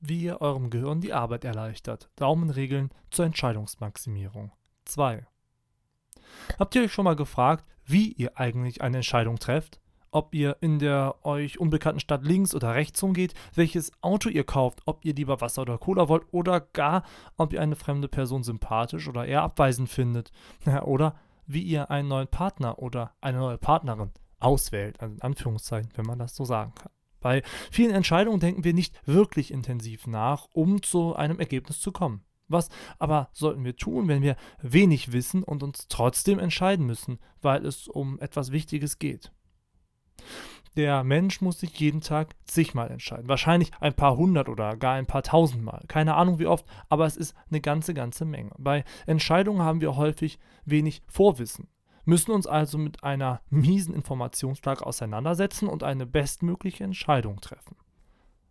wie ihr eurem Gehirn die Arbeit erleichtert. Daumenregeln zur Entscheidungsmaximierung. 2. Habt ihr euch schon mal gefragt, wie ihr eigentlich eine Entscheidung trefft? Ob ihr in der euch unbekannten Stadt links oder rechts umgeht, welches Auto ihr kauft, ob ihr lieber Wasser oder Cola wollt oder gar, ob ihr eine fremde Person sympathisch oder eher abweisend findet. oder wie ihr einen neuen Partner oder eine neue Partnerin auswählt, also in Anführungszeichen, wenn man das so sagen kann. Bei vielen Entscheidungen denken wir nicht wirklich intensiv nach, um zu einem Ergebnis zu kommen. Was aber sollten wir tun, wenn wir wenig wissen und uns trotzdem entscheiden müssen, weil es um etwas Wichtiges geht? Der Mensch muss sich jeden Tag zigmal entscheiden. Wahrscheinlich ein paar hundert oder gar ein paar tausendmal. Keine Ahnung wie oft, aber es ist eine ganze, ganze Menge. Bei Entscheidungen haben wir häufig wenig Vorwissen müssen uns also mit einer miesen Informationslage auseinandersetzen und eine bestmögliche Entscheidung treffen.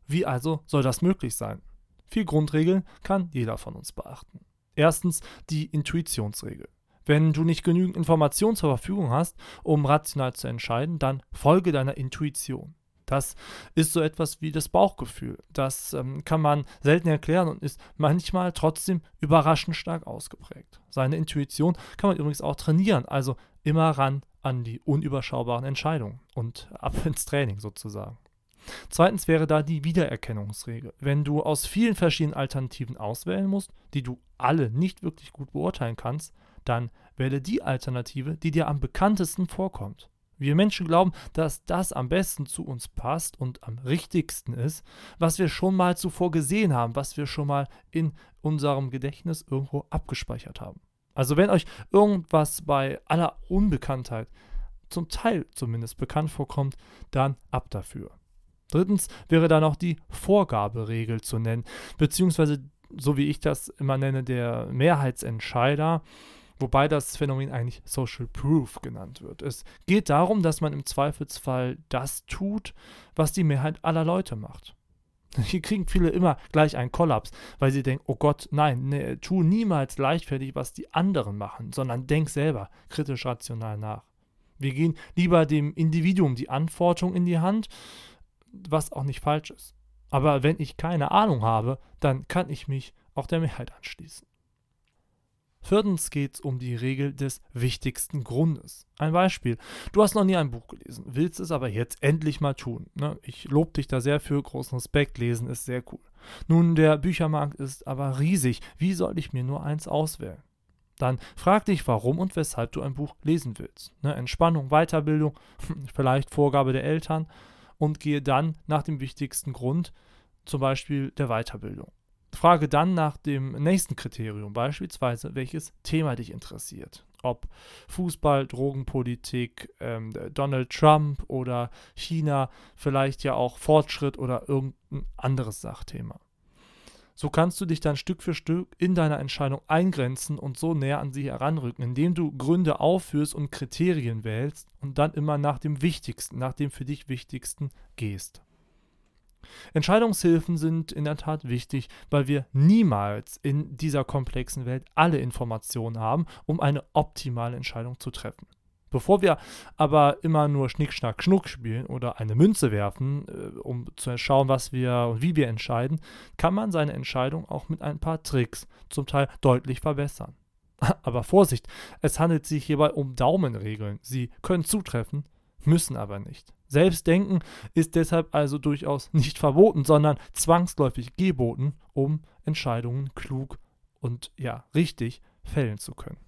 Wie also soll das möglich sein? Vier Grundregeln kann jeder von uns beachten. Erstens die Intuitionsregel. Wenn du nicht genügend Informationen zur Verfügung hast, um rational zu entscheiden, dann folge deiner Intuition. Das ist so etwas wie das Bauchgefühl. Das ähm, kann man selten erklären und ist manchmal trotzdem überraschend stark ausgeprägt. Seine Intuition kann man übrigens auch trainieren, also immer ran an die unüberschaubaren Entscheidungen und ab ins Training sozusagen. Zweitens wäre da die Wiedererkennungsregel. Wenn du aus vielen verschiedenen Alternativen auswählen musst, die du alle nicht wirklich gut beurteilen kannst, dann wähle die Alternative, die dir am bekanntesten vorkommt. Wir Menschen glauben, dass das am besten zu uns passt und am richtigsten ist, was wir schon mal zuvor gesehen haben, was wir schon mal in unserem Gedächtnis irgendwo abgespeichert haben. Also wenn euch irgendwas bei aller Unbekanntheit zum Teil zumindest bekannt vorkommt, dann ab dafür. Drittens wäre da noch die Vorgaberegel zu nennen, beziehungsweise so wie ich das immer nenne, der Mehrheitsentscheider wobei das Phänomen eigentlich Social Proof genannt wird. Es geht darum, dass man im Zweifelsfall das tut, was die Mehrheit aller Leute macht. Hier kriegen viele immer gleich einen Kollaps, weil sie denken, oh Gott, nein, nee, tu niemals leichtfertig, was die anderen machen, sondern denk selber kritisch rational nach. Wir gehen lieber dem Individuum die Antwortung in die Hand, was auch nicht falsch ist. Aber wenn ich keine Ahnung habe, dann kann ich mich auch der Mehrheit anschließen. Viertens geht es um die Regel des wichtigsten Grundes. Ein Beispiel. Du hast noch nie ein Buch gelesen, willst es aber jetzt endlich mal tun. Ne? Ich lobe dich da sehr für, großen Respekt, lesen ist sehr cool. Nun, der Büchermarkt ist aber riesig. Wie soll ich mir nur eins auswählen? Dann frag dich, warum und weshalb du ein Buch lesen willst. Ne? Entspannung, Weiterbildung, vielleicht Vorgabe der Eltern und gehe dann nach dem wichtigsten Grund, zum Beispiel der Weiterbildung. Frage dann nach dem nächsten Kriterium, beispielsweise welches Thema dich interessiert. Ob Fußball, Drogenpolitik, ähm, Donald Trump oder China, vielleicht ja auch Fortschritt oder irgendein anderes Sachthema. So kannst du dich dann Stück für Stück in deiner Entscheidung eingrenzen und so näher an sie heranrücken, indem du Gründe aufführst und Kriterien wählst und dann immer nach dem Wichtigsten, nach dem für dich Wichtigsten gehst. Entscheidungshilfen sind in der Tat wichtig, weil wir niemals in dieser komplexen Welt alle Informationen haben, um eine optimale Entscheidung zu treffen. Bevor wir aber immer nur Schnick, Schnack, Schnuck spielen oder eine Münze werfen, äh, um zu schauen, was wir und wie wir entscheiden, kann man seine Entscheidung auch mit ein paar Tricks zum Teil deutlich verbessern. Aber Vorsicht, es handelt sich hierbei um Daumenregeln. Sie können zutreffen, müssen aber nicht. Selbstdenken ist deshalb also durchaus nicht verboten, sondern zwangsläufig geboten, um Entscheidungen klug und ja, richtig fällen zu können.